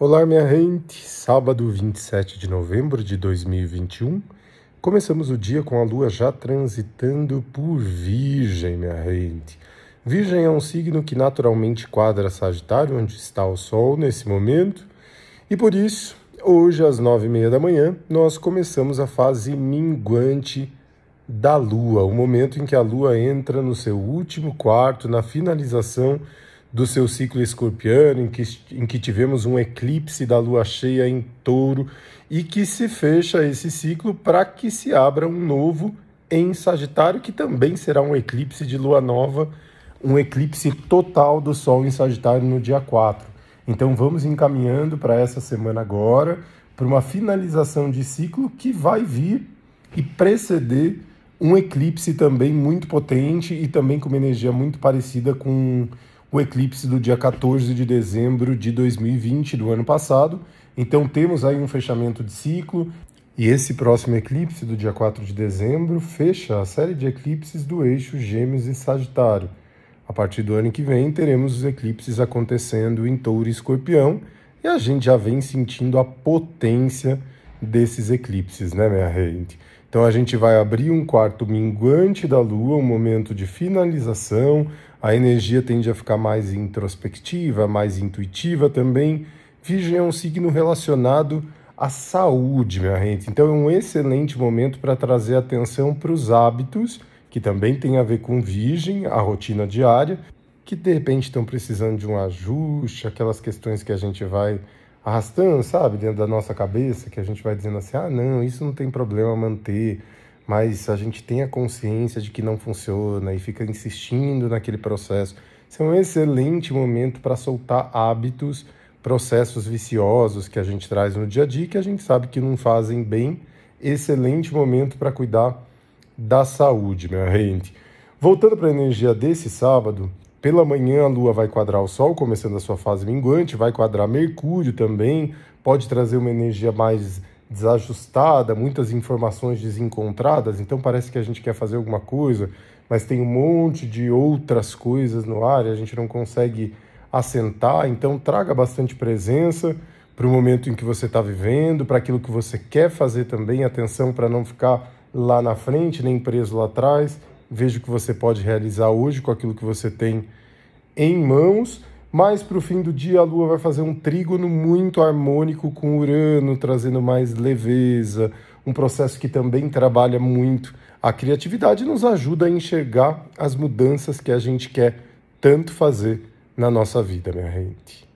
Olá, minha gente! Sábado 27 de novembro de 2021. Começamos o dia com a lua já transitando por Virgem, minha gente. Virgem é um signo que naturalmente quadra Sagitário, onde está o Sol nesse momento, e por isso, hoje às nove e meia da manhã, nós começamos a fase minguante da Lua, o momento em que a Lua entra no seu último quarto, na finalização do seu ciclo escorpiano, em que, em que tivemos um eclipse da lua cheia em touro e que se fecha esse ciclo para que se abra um novo em Sagitário, que também será um eclipse de lua nova, um eclipse total do Sol em Sagitário no dia 4. Então vamos encaminhando para essa semana agora, para uma finalização de ciclo que vai vir e preceder um eclipse também muito potente e também com uma energia muito parecida com o eclipse do dia 14 de dezembro de 2020, do ano passado. Então temos aí um fechamento de ciclo, e esse próximo eclipse do dia 4 de dezembro fecha a série de eclipses do eixo Gêmeos e Sagitário. A partir do ano que vem teremos os eclipses acontecendo em Touro e Escorpião, e a gente já vem sentindo a potência desses eclipses, né, minha gente? Então a gente vai abrir um quarto minguante da Lua, um momento de finalização, a energia tende a ficar mais introspectiva, mais intuitiva também. Virgem é um signo relacionado à saúde, minha gente. Então é um excelente momento para trazer atenção para os hábitos, que também tem a ver com Virgem, a rotina diária, que de repente estão precisando de um ajuste, aquelas questões que a gente vai arrastando, sabe, dentro da nossa cabeça, que a gente vai dizendo assim: ah, não, isso não tem problema manter mas a gente tem a consciência de que não funciona e fica insistindo naquele processo. Isso é um excelente momento para soltar hábitos, processos viciosos que a gente traz no dia a dia que a gente sabe que não fazem bem. Excelente momento para cuidar da saúde, minha gente. Voltando para a energia desse sábado, pela manhã a Lua vai quadrar o Sol, começando a sua fase minguante, vai quadrar Mercúrio também, pode trazer uma energia mais desajustada, muitas informações desencontradas, então parece que a gente quer fazer alguma coisa, mas tem um monte de outras coisas no ar e a gente não consegue assentar. Então, traga bastante presença para o momento em que você está vivendo, para aquilo que você quer fazer também. Atenção para não ficar lá na frente, nem preso lá atrás. Veja o que você pode realizar hoje com aquilo que você tem em mãos mais para o fim do dia, a Lua vai fazer um trígono muito harmônico com Urano, trazendo mais leveza, um processo que também trabalha muito a criatividade nos ajuda a enxergar as mudanças que a gente quer tanto fazer na nossa vida, minha gente.